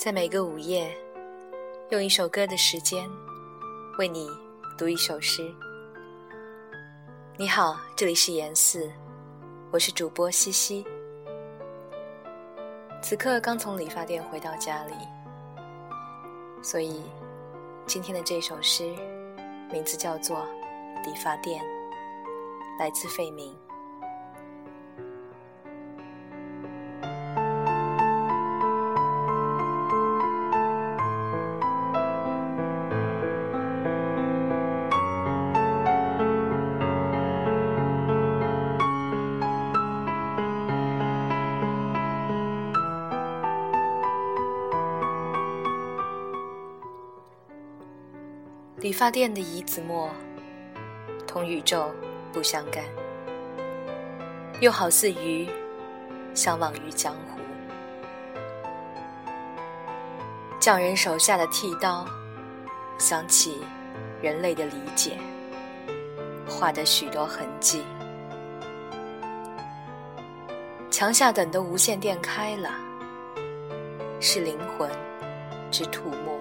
在每个午夜，用一首歌的时间，为你读一首诗。你好，这里是言四，我是主播西西。此刻刚从理发店回到家里，所以今天的这首诗名字叫做《理发店》，来自费明。理发店的椅子墨，同宇宙不相干，又好似鱼，相忘于江湖。匠人手下的剃刀，想起人类的理解，画的许多痕迹。墙下等的无线电开了，是灵魂之吐沫。